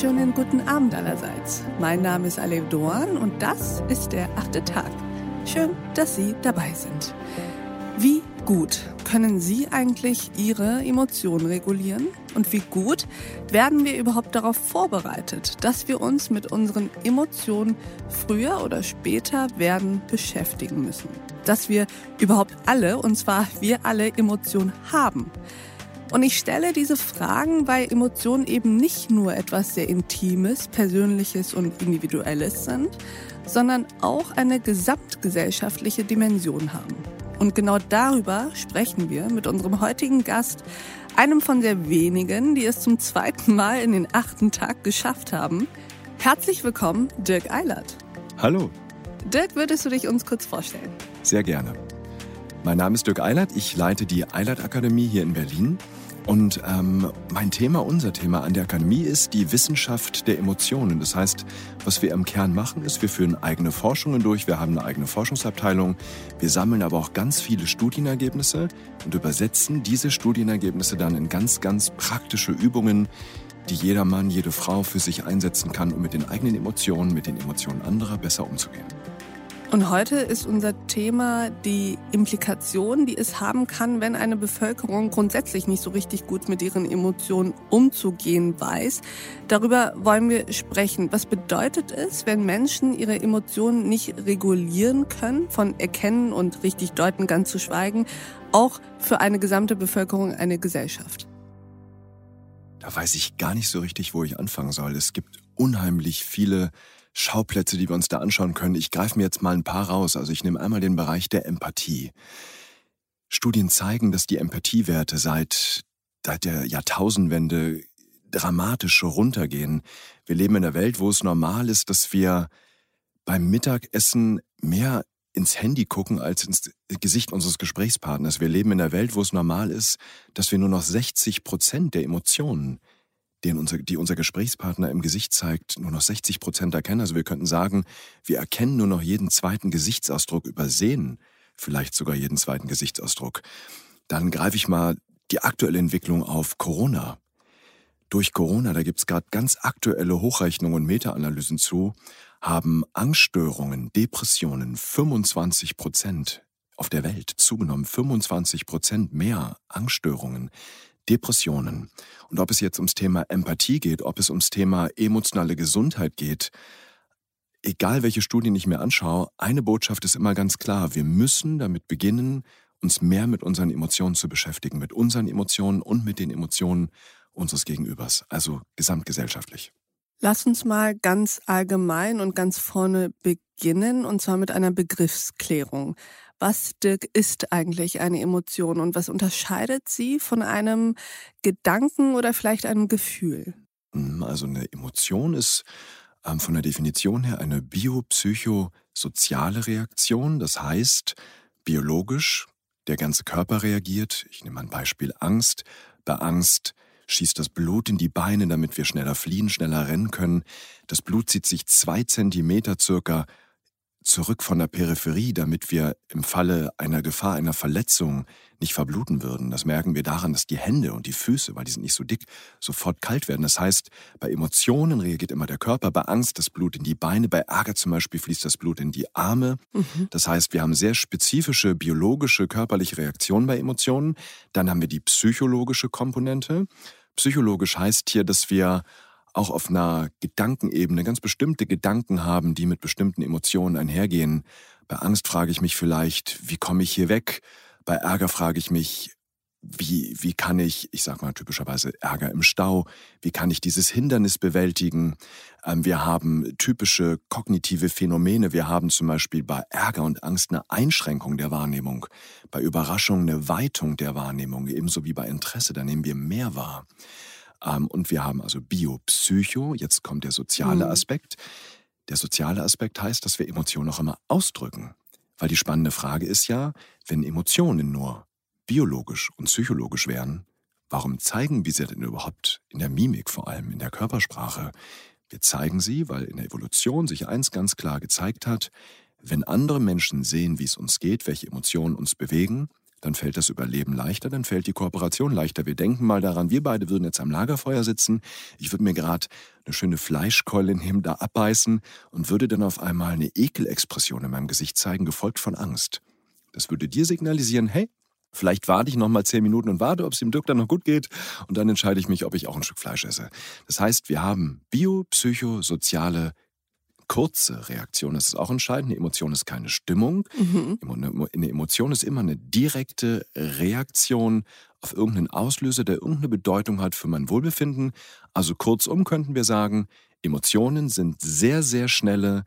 wunderschönen guten Abend allerseits. Mein Name ist Alev Doan und das ist der achte Tag. Schön, dass Sie dabei sind. Wie gut können Sie eigentlich Ihre Emotionen regulieren? Und wie gut werden wir überhaupt darauf vorbereitet, dass wir uns mit unseren Emotionen früher oder später werden beschäftigen müssen? Dass wir überhaupt alle, und zwar wir alle, Emotionen haben. Und ich stelle diese Fragen, weil Emotionen eben nicht nur etwas sehr Intimes, Persönliches und Individuelles sind, sondern auch eine gesamtgesellschaftliche Dimension haben. Und genau darüber sprechen wir mit unserem heutigen Gast, einem von sehr wenigen, die es zum zweiten Mal in den achten Tag geschafft haben. Herzlich willkommen, Dirk Eilert. Hallo. Dirk, würdest du dich uns kurz vorstellen? Sehr gerne. Mein Name ist Dirk Eilert. Ich leite die Eilert Akademie hier in Berlin. Und ähm, mein Thema, unser Thema an der Akademie ist die Wissenschaft der Emotionen. Das heißt, was wir im Kern machen, ist, wir führen eigene Forschungen durch, wir haben eine eigene Forschungsabteilung, wir sammeln aber auch ganz viele Studienergebnisse und übersetzen diese Studienergebnisse dann in ganz, ganz praktische Übungen, die jeder Mann, jede Frau für sich einsetzen kann, um mit den eigenen Emotionen, mit den Emotionen anderer besser umzugehen. Und heute ist unser Thema die Implikation, die es haben kann, wenn eine Bevölkerung grundsätzlich nicht so richtig gut mit ihren Emotionen umzugehen weiß. Darüber wollen wir sprechen. Was bedeutet es, wenn Menschen ihre Emotionen nicht regulieren können, von erkennen und richtig deuten ganz zu schweigen, auch für eine gesamte Bevölkerung, eine Gesellschaft? Da weiß ich gar nicht so richtig, wo ich anfangen soll. Es gibt unheimlich viele Schauplätze, die wir uns da anschauen können. Ich greife mir jetzt mal ein paar raus. Also ich nehme einmal den Bereich der Empathie. Studien zeigen, dass die Empathiewerte seit, seit der Jahrtausendwende dramatisch runtergehen. Wir leben in einer Welt, wo es normal ist, dass wir beim Mittagessen mehr ins Handy gucken als ins Gesicht unseres Gesprächspartners. Wir leben in einer Welt, wo es normal ist, dass wir nur noch 60 Prozent der Emotionen den unser, die unser Gesprächspartner im Gesicht zeigt, nur noch 60 Prozent erkennen. Also wir könnten sagen, wir erkennen nur noch jeden zweiten Gesichtsausdruck, übersehen vielleicht sogar jeden zweiten Gesichtsausdruck. Dann greife ich mal die aktuelle Entwicklung auf Corona. Durch Corona, da gibt es gerade ganz aktuelle Hochrechnungen und Meta-Analysen zu, haben Angststörungen, Depressionen 25 Prozent auf der Welt zugenommen, 25 Prozent mehr Angststörungen. Depressionen. Und ob es jetzt ums Thema Empathie geht, ob es ums Thema emotionale Gesundheit geht, egal welche Studien ich mir anschaue, eine Botschaft ist immer ganz klar. Wir müssen damit beginnen, uns mehr mit unseren Emotionen zu beschäftigen, mit unseren Emotionen und mit den Emotionen unseres Gegenübers, also gesamtgesellschaftlich. Lass uns mal ganz allgemein und ganz vorne beginnen, und zwar mit einer Begriffsklärung. Was, ist eigentlich eine Emotion und was unterscheidet sie von einem Gedanken oder vielleicht einem Gefühl? Hm, also eine Emotion ist ähm, von der Definition her eine biopsychosoziale Reaktion. Das heißt, biologisch, der ganze Körper reagiert. Ich nehme ein Beispiel Angst. Bei Angst schießt das Blut in die Beine, damit wir schneller fliehen, schneller rennen können. Das Blut zieht sich zwei Zentimeter circa zurück von der Peripherie, damit wir im Falle einer Gefahr, einer Verletzung nicht verbluten würden. Das merken wir daran, dass die Hände und die Füße, weil die sind nicht so dick, sofort kalt werden. Das heißt, bei Emotionen reagiert immer der Körper, bei Angst das Blut in die Beine, bei Ärger zum Beispiel fließt das Blut in die Arme. Mhm. Das heißt, wir haben sehr spezifische biologische, körperliche Reaktionen bei Emotionen. Dann haben wir die psychologische Komponente. Psychologisch heißt hier, dass wir auch auf einer Gedankenebene ganz bestimmte Gedanken haben, die mit bestimmten Emotionen einhergehen. Bei Angst frage ich mich vielleicht, wie komme ich hier weg? Bei Ärger frage ich mich, wie, wie kann ich, ich sage mal typischerweise Ärger im Stau, wie kann ich dieses Hindernis bewältigen? Ähm, wir haben typische kognitive Phänomene. Wir haben zum Beispiel bei Ärger und Angst eine Einschränkung der Wahrnehmung, bei Überraschung eine Weitung der Wahrnehmung, ebenso wie bei Interesse, da nehmen wir mehr wahr. Ähm, und wir haben also Biopsycho, jetzt kommt der soziale mhm. Aspekt. Der soziale Aspekt heißt, dass wir Emotionen auch immer ausdrücken. Weil die spannende Frage ist ja, wenn Emotionen nur biologisch und psychologisch wären, warum zeigen wir sie denn überhaupt in der Mimik, vor allem in der Körpersprache? Wir zeigen sie, weil in der Evolution sich eins ganz klar gezeigt hat, wenn andere Menschen sehen, wie es uns geht, welche Emotionen uns bewegen, dann fällt das Überleben leichter, dann fällt die Kooperation leichter. Wir denken mal daran, wir beide würden jetzt am Lagerfeuer sitzen, ich würde mir gerade eine schöne Fleischkeule nehmen, da abbeißen und würde dann auf einmal eine Ekelexpression in meinem Gesicht zeigen, gefolgt von Angst. Das würde dir signalisieren, hey, Vielleicht warte ich noch mal zehn Minuten und warte, ob es dem Dirk dann noch gut geht. Und dann entscheide ich mich, ob ich auch ein Stück Fleisch esse. Das heißt, wir haben biopsychosoziale kurze Reaktion. Das ist auch entscheidend. Eine Emotion ist keine Stimmung. Mhm. Eine Emotion ist immer eine direkte Reaktion auf irgendeinen Auslöser, der irgendeine Bedeutung hat für mein Wohlbefinden. Also kurzum könnten wir sagen, Emotionen sind sehr, sehr schnelle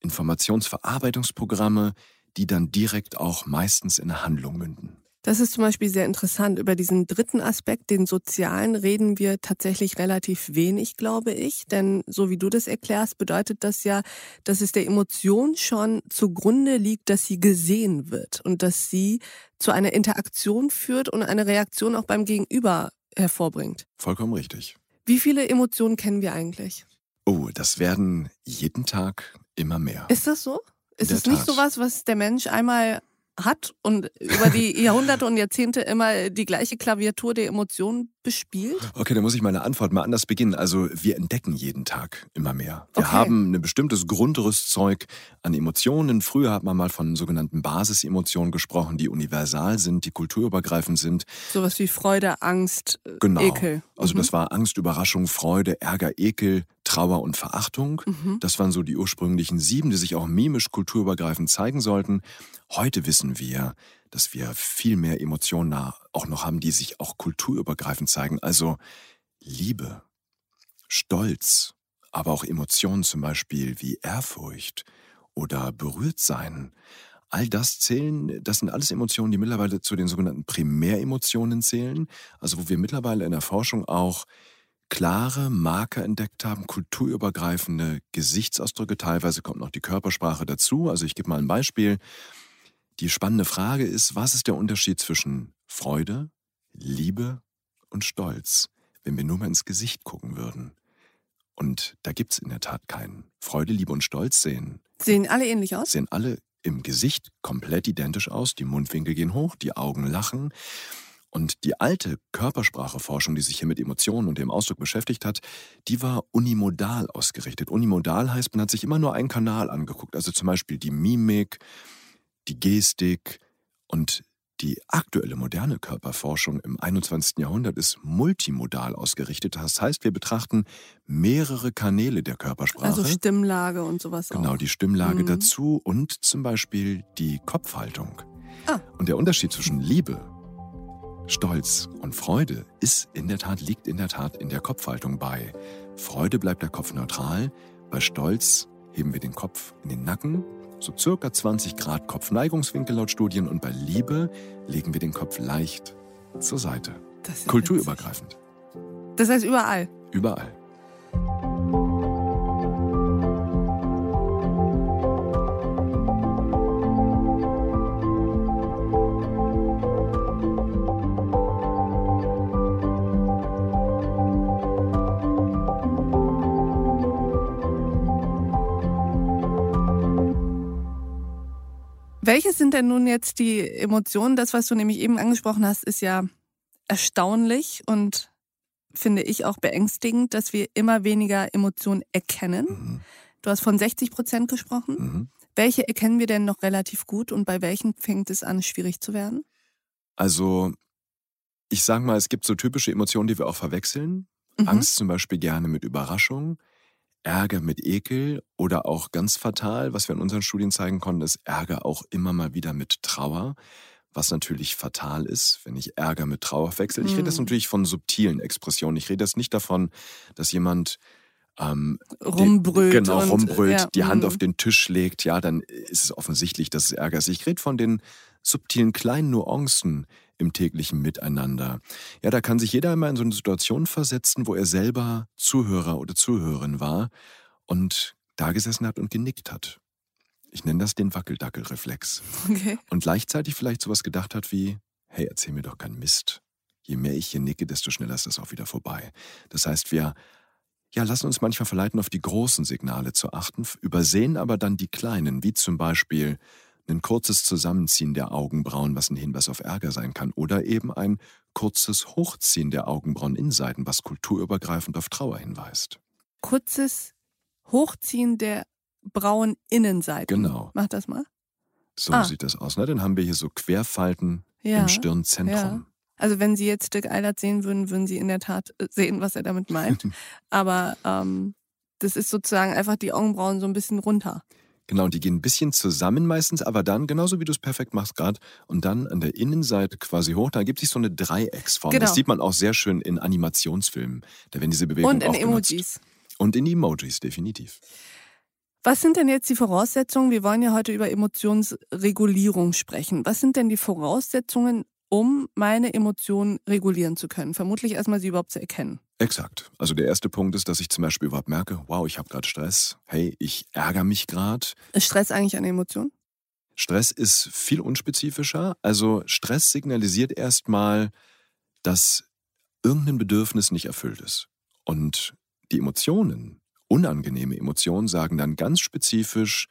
Informationsverarbeitungsprogramme, die dann direkt auch meistens in eine Handlung münden. Das ist zum Beispiel sehr interessant. Über diesen dritten Aspekt, den sozialen, reden wir tatsächlich relativ wenig, glaube ich. Denn so wie du das erklärst, bedeutet das ja, dass es der Emotion schon zugrunde liegt, dass sie gesehen wird und dass sie zu einer Interaktion führt und eine Reaktion auch beim Gegenüber hervorbringt. Vollkommen richtig. Wie viele Emotionen kennen wir eigentlich? Oh, das werden jeden Tag immer mehr. Ist das so? Ist es nicht sowas, was der Mensch einmal hat und über die Jahrhunderte und Jahrzehnte immer die gleiche Klaviatur der Emotionen bespielt? Okay, dann muss ich meine Antwort mal anders beginnen. Also wir entdecken jeden Tag immer mehr. Wir okay. haben ein bestimmtes Grundrüstzeug an Emotionen. Früher hat man mal von sogenannten Basisemotionen gesprochen, die universal sind, die kulturübergreifend sind. Sowas wie Freude, Angst, äh, genau. Ekel. Also mhm. das war Angst, Überraschung, Freude, Ärger, Ekel, Trauer und Verachtung. Mhm. Das waren so die ursprünglichen sieben, die sich auch mimisch kulturübergreifend zeigen sollten. Heute wissen wir, dass wir viel mehr Emotionen auch noch haben, die sich auch kulturübergreifend zeigen. Also Liebe, Stolz, aber auch Emotionen zum Beispiel wie Ehrfurcht oder Berührtsein. All das zählen, das sind alles Emotionen, die mittlerweile zu den sogenannten Primäremotionen zählen. Also wo wir mittlerweile in der Forschung auch klare Marker entdeckt haben, kulturübergreifende Gesichtsausdrücke. Teilweise kommt noch die Körpersprache dazu. Also ich gebe mal ein Beispiel. Die spannende Frage ist, was ist der Unterschied zwischen Freude, Liebe und Stolz, wenn wir nur mal ins Gesicht gucken würden? Und da gibt es in der Tat keinen. Freude, Liebe und Stolz sehen. Sehen alle ähnlich aus? Sehen alle im Gesicht komplett identisch aus. Die Mundwinkel gehen hoch, die Augen lachen. Und die alte Körperspracheforschung, die sich hier mit Emotionen und dem Ausdruck beschäftigt hat, die war unimodal ausgerichtet. Unimodal heißt, man hat sich immer nur einen Kanal angeguckt, also zum Beispiel die Mimik, die Gestik und die aktuelle moderne Körperforschung im 21. Jahrhundert ist multimodal ausgerichtet. Das heißt, wir betrachten mehrere Kanäle der Körpersprache. Also Stimmlage und sowas genau, auch. Genau, die Stimmlage mhm. dazu und zum Beispiel die Kopfhaltung. Ah. Und der Unterschied zwischen Liebe, Stolz und Freude ist in der Tat, liegt in der Tat in der Kopfhaltung bei. Freude bleibt der Kopf neutral, bei Stolz heben wir den Kopf in den Nacken so circa 20 Grad Kopfneigungswinkel laut Studien und bei Liebe legen wir den Kopf leicht zur Seite. Kulturübergreifend. Das heißt überall? Überall. Welche sind denn nun jetzt die Emotionen? Das, was du nämlich eben angesprochen hast, ist ja erstaunlich und finde ich auch beängstigend, dass wir immer weniger Emotionen erkennen. Mhm. Du hast von 60 Prozent gesprochen. Mhm. Welche erkennen wir denn noch relativ gut und bei welchen fängt es an, schwierig zu werden? Also, ich sage mal, es gibt so typische Emotionen, die wir auch verwechseln. Mhm. Angst zum Beispiel gerne mit Überraschung. Ärger mit Ekel oder auch ganz fatal, was wir in unseren Studien zeigen konnten, ist Ärger auch immer mal wieder mit Trauer, was natürlich fatal ist, wenn ich Ärger mit Trauer wechsle. Ich rede jetzt hm. natürlich von subtilen Expressionen. Ich rede jetzt nicht davon, dass jemand ähm, rumbrüllt. Die, genau, rumbrüllt, ja, die Hand hm. auf den Tisch legt, ja, dann ist es offensichtlich, dass es Ärger ist. Ich rede von den subtilen kleinen Nuancen im täglichen Miteinander. Ja, da kann sich jeder einmal in so eine Situation versetzen, wo er selber Zuhörer oder Zuhörerin war und da gesessen hat und genickt hat. Ich nenne das den Wackeldackelreflex. Okay. Und gleichzeitig vielleicht sowas gedacht hat wie, hey, erzähl mir doch keinen Mist. Je mehr ich hier nicke, desto schneller ist das auch wieder vorbei. Das heißt, wir ja, lassen uns manchmal verleiten, auf die großen Signale zu achten, übersehen aber dann die kleinen, wie zum Beispiel ein kurzes Zusammenziehen der Augenbrauen, was ein Hinweis auf Ärger sein kann, oder eben ein kurzes Hochziehen der Augenbraueninnenseiten, was kulturübergreifend auf Trauer hinweist. Kurzes Hochziehen der Braueninnenseiten. Genau. Mach das mal. So Ah. sieht das aus. Ne? Dann haben wir hier so Querfalten Ja. im Stirnzentrum. Ja. Also wenn Sie jetzt Dirk Eilert sehen würden, würden Sie in der Tat sehen, was er damit meint. Aber ähm, das ist sozusagen einfach die Augenbrauen so ein bisschen runter. Genau, und die gehen ein bisschen zusammen meistens, aber dann, genauso wie du es perfekt machst gerade, und dann an der Innenseite quasi hoch, da gibt sich so eine Dreiecksform. Genau. Das sieht man auch sehr schön in Animationsfilmen. Da werden diese Bewegungen Und in auch genutzt. Emojis. Und in Emojis, definitiv. Was sind denn jetzt die Voraussetzungen? Wir wollen ja heute über Emotionsregulierung sprechen. Was sind denn die Voraussetzungen, um meine Emotionen regulieren zu können? Vermutlich erstmal sie überhaupt zu erkennen. Exakt. Also der erste Punkt ist, dass ich zum Beispiel überhaupt merke, wow, ich habe gerade Stress. Hey, ich ärgere mich gerade. Ist Stress eigentlich eine Emotion? Stress ist viel unspezifischer. Also Stress signalisiert erstmal, dass irgendein Bedürfnis nicht erfüllt ist. Und die Emotionen, unangenehme Emotionen, sagen dann ganz spezifisch,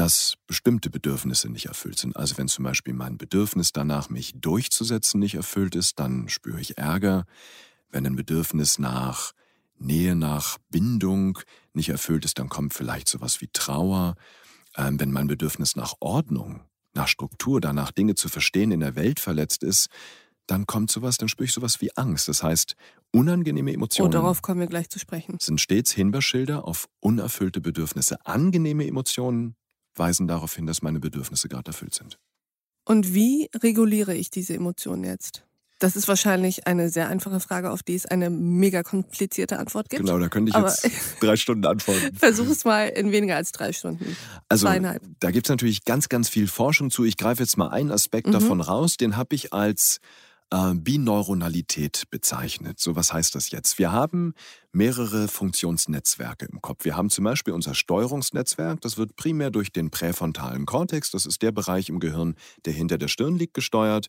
dass bestimmte Bedürfnisse nicht erfüllt sind. Also wenn zum Beispiel mein Bedürfnis danach, mich durchzusetzen, nicht erfüllt ist, dann spüre ich Ärger. Wenn ein Bedürfnis nach Nähe, nach Bindung nicht erfüllt ist, dann kommt vielleicht sowas wie Trauer. Ähm, wenn mein Bedürfnis nach Ordnung, nach Struktur, danach Dinge zu verstehen in der Welt verletzt ist, dann kommt sowas, dann spüre ich sowas wie Angst. Das heißt, unangenehme Oh, Emotionen darauf kommen wir gleich zu sprechen. sind stets Hinweisschilder auf unerfüllte Bedürfnisse. Angenehme Emotionen weisen darauf hin, dass meine Bedürfnisse gerade erfüllt sind. Und wie reguliere ich diese Emotionen jetzt? Das ist wahrscheinlich eine sehr einfache Frage, auf die es eine mega komplizierte Antwort gibt. Genau, da könnte ich Aber- jetzt drei Stunden antworten. Versuch es mal in weniger als drei Stunden. Also Zweieinhalb. da gibt es natürlich ganz, ganz viel Forschung zu. Ich greife jetzt mal einen Aspekt Mhm. davon raus, den habe ich als äh, Bineuronalität bezeichnet. So, was heißt das jetzt? Wir haben mehrere Funktionsnetzwerke im Kopf. Wir haben zum Beispiel unser Steuerungsnetzwerk, das wird primär durch den präfrontalen Kortex, das ist der Bereich im Gehirn, der hinter der Stirn liegt, gesteuert.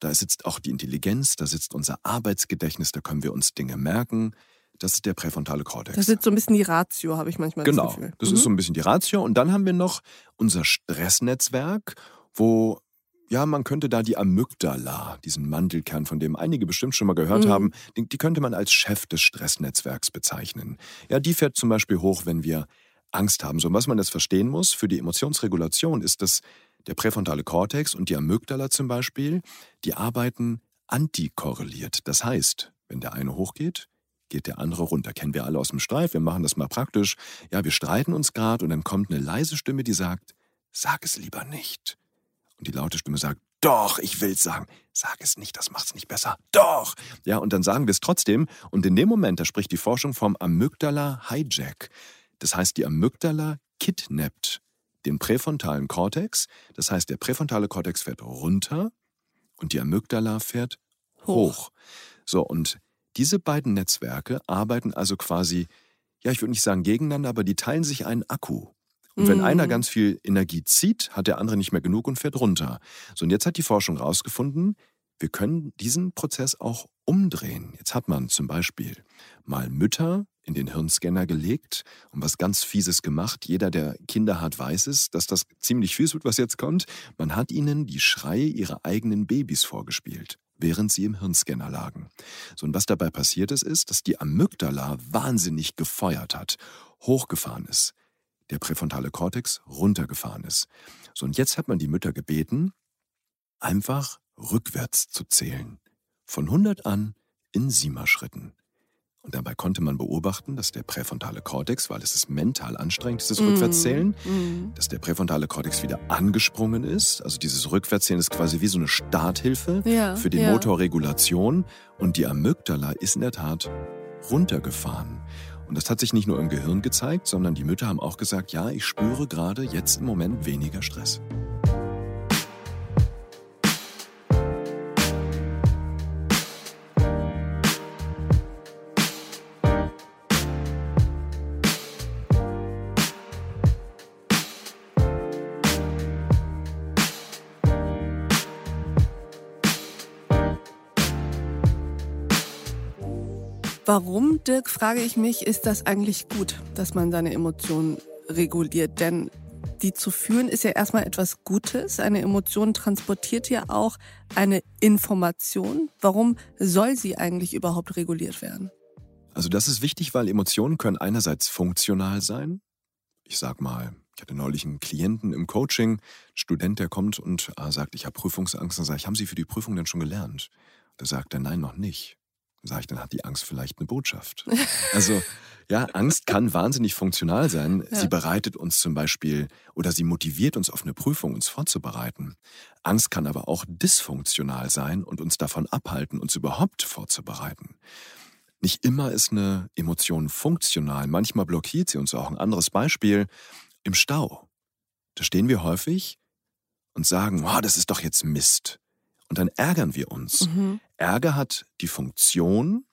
Da sitzt auch die Intelligenz, da sitzt unser Arbeitsgedächtnis, da können wir uns Dinge merken. Das ist der präfrontale Kortex. Das ist so ein bisschen die Ratio, habe ich manchmal Genau, das Gefühl. das Mhm. ist so ein bisschen die Ratio. Und dann haben wir noch unser Stressnetzwerk, wo, ja, man könnte da die Amygdala, diesen Mandelkern, von dem einige bestimmt schon mal gehört Mhm. haben, die, die könnte man als Chef des Stressnetzwerks bezeichnen. Ja, die fährt zum Beispiel hoch, wenn wir Angst haben. So, und was man jetzt verstehen muss für die Emotionsregulation ist, dass der präfrontale Kortex und die Amygdala zum Beispiel, die arbeiten antikorreliert. Das heißt, wenn der eine hochgeht, geht der andere runter. Kennen wir alle aus dem Streit. Wir machen das mal praktisch. Ja, wir streiten uns gerade und dann kommt eine leise Stimme, die sagt, sag es lieber nicht. Und die laute Stimme sagt, doch, ich will's sagen. Sag es nicht, das macht's nicht besser. Doch. Ja, und dann sagen wir es trotzdem. Und in dem Moment, da spricht die Forschung vom Amygdala-Hijack. Das heißt, die Amygdala kidnappt den präfrontalen Kortex. Das heißt, der präfrontale Kortex fährt runter und die Amygdala fährt hoch. So, und diese beiden Netzwerke arbeiten also quasi, ja, ich würde nicht sagen gegeneinander, aber die teilen sich einen Akku. Und wenn Mhm. einer ganz viel Energie zieht, hat der andere nicht mehr genug und fährt runter. So, und jetzt hat die Forschung herausgefunden, wir können diesen Prozess auch umdrehen. Jetzt hat man zum Beispiel mal Mütter in den Hirnscanner gelegt und was ganz Fieses gemacht. Jeder, der Kinder hat, weiß es, dass das ziemlich fies wird, was jetzt kommt. Man hat ihnen die Schreie ihrer eigenen Babys vorgespielt, während sie im Hirnscanner lagen. So, und was dabei passiert ist, ist, dass die Amygdala wahnsinnig gefeuert hat, hochgefahren ist. Der präfrontale Kortex runtergefahren ist. So, und jetzt hat man die Mütter gebeten, einfach rückwärts zu zählen. Von 100 an in Siemer-Schritten. Und dabei konnte man beobachten, dass der präfrontale Kortex, weil es ist mental anstrengend, dieses Rückwärtszählen, Mhm. dass der präfrontale Kortex wieder angesprungen ist. Also dieses Rückwärtszählen ist quasi wie so eine Starthilfe Ja, für die ja. Motorregulation. Und die Amygdala ist in der Tat runtergefahren. Und das hat sich nicht nur im Gehirn gezeigt, sondern die Mütter haben auch gesagt, ja, ich spüre gerade jetzt im Moment weniger Stress. Warum, Dirk, frage ich mich, ist das eigentlich gut, dass man seine Emotionen reguliert? Denn die zu fühlen, ist ja erstmal etwas Gutes. Eine Emotion transportiert ja auch eine Information. Warum soll sie eigentlich überhaupt reguliert werden? Also das ist wichtig, weil Emotionen können einerseits funktional sein. Ich sag mal, ich hatte neulich einen Klienten im Coaching, ein Student, der kommt und äh, sagt, ich habe Prüfungsangst. Dann sage ich, haben Sie für die Prüfung denn schon gelernt? Da sagt er, nein, noch nicht. Dann sage ich, dann hat die Angst vielleicht eine Botschaft. Also ja, Angst kann wahnsinnig funktional sein. Ja. Sie bereitet uns zum Beispiel oder sie motiviert uns auf eine Prüfung, uns vorzubereiten. Angst kann aber auch dysfunktional sein und uns davon abhalten, uns überhaupt vorzubereiten. Nicht immer ist eine Emotion funktional, manchmal blockiert sie uns auch. Ein anderes Beispiel, im Stau. Da stehen wir häufig und sagen, oh, das ist doch jetzt Mist. Und dann ärgern wir uns. Mhm. Ärger hat die Funktion,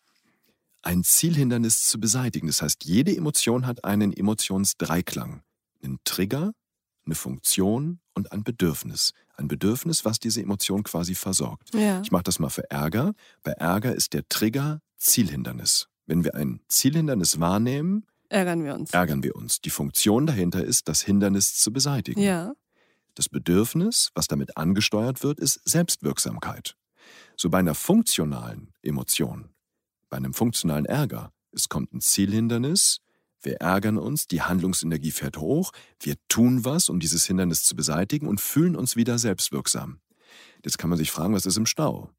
ein Zielhindernis zu beseitigen. Das heißt, jede Emotion hat einen Emotionsdreiklang. Einen Trigger, eine Funktion und ein Bedürfnis. Ein Bedürfnis, was diese Emotion quasi versorgt. Ja. Ich mache das mal für Ärger. Bei Ärger ist der Trigger Zielhindernis. Wenn wir ein Zielhindernis wahrnehmen, ärgern wir uns. Ärgern wir uns. Die Funktion dahinter ist, das Hindernis zu beseitigen. Ja. Das Bedürfnis, was damit angesteuert wird, ist Selbstwirksamkeit. So bei einer funktionalen Emotion, bei einem funktionalen Ärger, es kommt ein Zielhindernis, wir ärgern uns, die Handlungsenergie fährt hoch, wir tun was, um dieses Hindernis zu beseitigen und fühlen uns wieder selbstwirksam. Jetzt kann man sich fragen, was ist im Stau?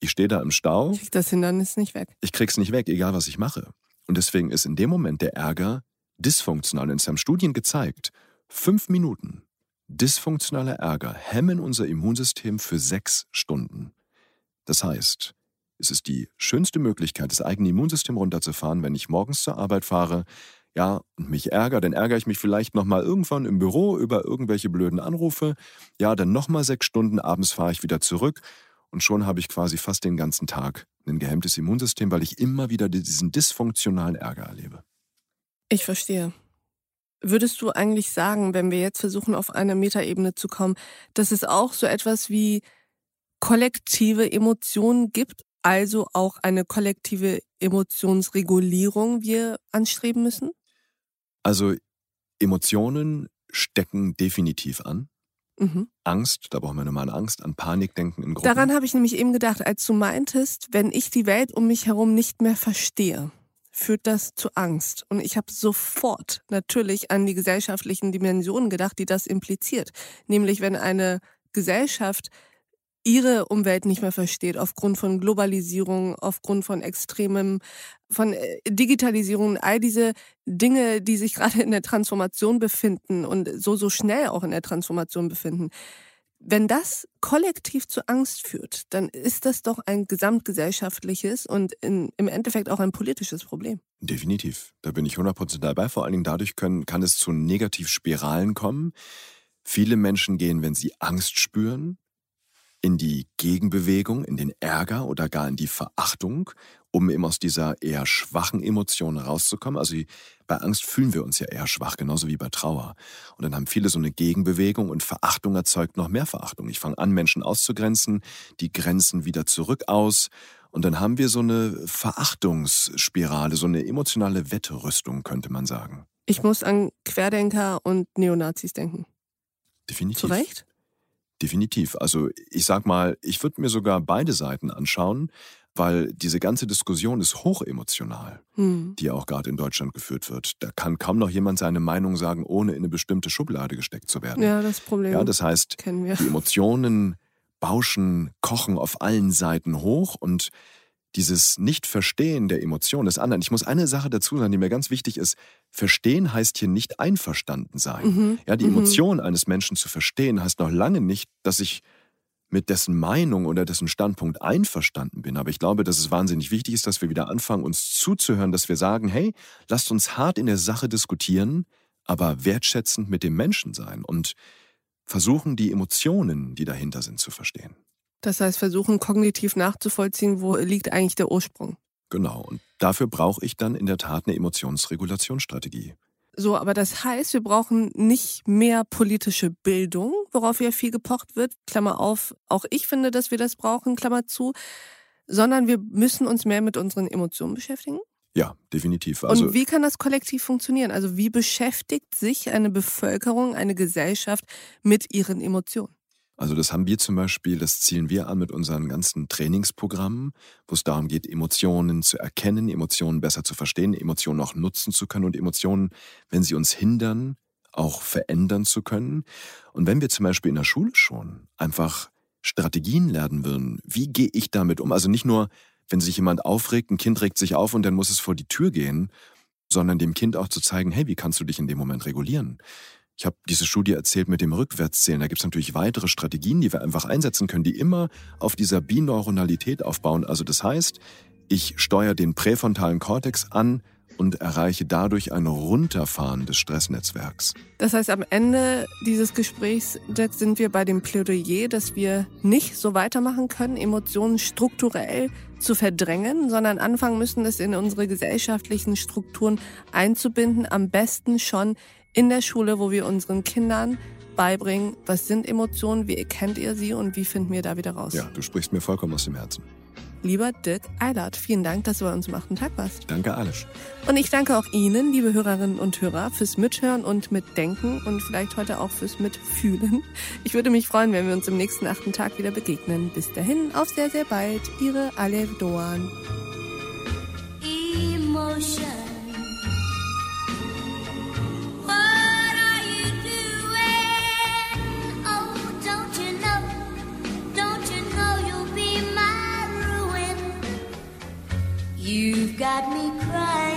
Ich stehe da im Stau. Ich krieg das Hindernis nicht weg. Ich krieg's nicht weg, egal was ich mache. Und deswegen ist in dem Moment der Ärger dysfunktional. Und es haben Studien gezeigt, fünf Minuten dysfunktionaler Ärger hemmen unser Immunsystem für sechs Stunden. Das heißt, es ist die schönste Möglichkeit, das eigene Immunsystem runterzufahren, wenn ich morgens zur Arbeit fahre, ja, und mich ärgere, dann ärgere ich mich vielleicht nochmal irgendwann im Büro über irgendwelche blöden Anrufe. Ja, dann nochmal sechs Stunden, abends fahre ich wieder zurück und schon habe ich quasi fast den ganzen Tag ein gehemmtes Immunsystem, weil ich immer wieder diesen dysfunktionalen Ärger erlebe. Ich verstehe. Würdest du eigentlich sagen, wenn wir jetzt versuchen, auf eine Metaebene zu kommen, dass es auch so etwas wie kollektive Emotionen gibt, also auch eine kollektive Emotionsregulierung wir anstreben müssen? Also Emotionen stecken definitiv an. Mhm. Angst, da brauchen wir nur mal an Angst, an Panikdenken in Gruppen. Daran habe ich nämlich eben gedacht, als du meintest, wenn ich die Welt um mich herum nicht mehr verstehe, führt das zu Angst. Und ich habe sofort natürlich an die gesellschaftlichen Dimensionen gedacht, die das impliziert. Nämlich wenn eine Gesellschaft ihre Umwelt nicht mehr versteht, aufgrund von Globalisierung, aufgrund von extremem, von äh, Digitalisierung, all diese Dinge, die sich gerade in der Transformation befinden und so, so schnell auch in der Transformation befinden. Wenn das kollektiv zu Angst führt, dann ist das doch ein gesamtgesellschaftliches und in, im Endeffekt auch ein politisches Problem. Definitiv. Da bin ich 100% dabei. Vor allen Dingen dadurch können, kann es zu Negativspiralen kommen. Viele Menschen gehen, wenn sie Angst spüren, in die Gegenbewegung, in den Ärger oder gar in die Verachtung, um eben aus dieser eher schwachen Emotion rauszukommen. Also bei Angst fühlen wir uns ja eher schwach, genauso wie bei Trauer. Und dann haben viele so eine Gegenbewegung und Verachtung erzeugt noch mehr Verachtung. Ich fange an, Menschen auszugrenzen, die grenzen wieder zurück aus. Und dann haben wir so eine Verachtungsspirale, so eine emotionale Wettrüstung, könnte man sagen. Ich muss an Querdenker und Neonazis denken. Definitiv. Zu Recht? Definitiv. Also ich sag mal, ich würde mir sogar beide Seiten anschauen, weil diese ganze Diskussion ist hochemotional, hm. die auch gerade in Deutschland geführt wird. Da kann kaum noch jemand seine Meinung sagen, ohne in eine bestimmte Schublade gesteckt zu werden. Ja, das Problem. Ja, das heißt, die Emotionen bauschen, kochen auf allen Seiten hoch und dieses Nicht-Verstehen der Emotionen des anderen. Ich muss eine Sache dazu sagen, die mir ganz wichtig ist. Verstehen heißt hier nicht einverstanden sein. Mhm. Ja, die mhm. Emotion eines Menschen zu verstehen heißt noch lange nicht, dass ich mit dessen Meinung oder dessen Standpunkt einverstanden bin. Aber ich glaube, dass es wahnsinnig wichtig ist, dass wir wieder anfangen, uns zuzuhören, dass wir sagen, hey, lasst uns hart in der Sache diskutieren, aber wertschätzend mit dem Menschen sein und versuchen, die Emotionen, die dahinter sind, zu verstehen. Das heißt, versuchen kognitiv nachzuvollziehen, wo liegt eigentlich der Ursprung. Genau, und dafür brauche ich dann in der Tat eine Emotionsregulationsstrategie. So, aber das heißt, wir brauchen nicht mehr politische Bildung, worauf ja viel gepocht wird, Klammer auf, auch ich finde, dass wir das brauchen, Klammer zu, sondern wir müssen uns mehr mit unseren Emotionen beschäftigen? Ja, definitiv. Also und wie kann das kollektiv funktionieren? Also wie beschäftigt sich eine Bevölkerung, eine Gesellschaft mit ihren Emotionen? Also das haben wir zum Beispiel, das zielen wir an mit unseren ganzen Trainingsprogrammen, wo es darum geht, Emotionen zu erkennen, Emotionen besser zu verstehen, Emotionen auch nutzen zu können und Emotionen, wenn sie uns hindern, auch verändern zu können. Und wenn wir zum Beispiel in der Schule schon einfach Strategien lernen würden, wie gehe ich damit um? Also nicht nur, wenn sich jemand aufregt, ein Kind regt sich auf und dann muss es vor die Tür gehen, sondern dem Kind auch zu zeigen, hey, wie kannst du dich in dem Moment regulieren? Ich habe diese Studie erzählt mit dem Rückwärtszählen. Da gibt es natürlich weitere Strategien, die wir einfach einsetzen können, die immer auf dieser Bineuronalität aufbauen. Also das heißt, ich steuere den präfrontalen Kortex an und erreiche dadurch ein Runterfahren des Stressnetzwerks. Das heißt, am Ende dieses Gesprächs sind wir bei dem Plädoyer, dass wir nicht so weitermachen können, Emotionen strukturell zu verdrängen, sondern anfangen müssen, das in unsere gesellschaftlichen Strukturen einzubinden, am besten schon in der Schule, wo wir unseren Kindern beibringen, was sind Emotionen, wie erkennt ihr sie und wie finden wir da wieder raus. Ja, du sprichst mir vollkommen aus dem Herzen. Lieber Dirk Eilert, vielen Dank, dass du bei uns am achten Tag warst. Danke, Alice. Und ich danke auch Ihnen, liebe Hörerinnen und Hörer, fürs Mithören und Mitdenken und vielleicht heute auch fürs Mitfühlen. Ich würde mich freuen, wenn wir uns im nächsten achten Tag wieder begegnen. Bis dahin, auf sehr, sehr bald. Ihre Alev Doan. Emotion. You've got me crying,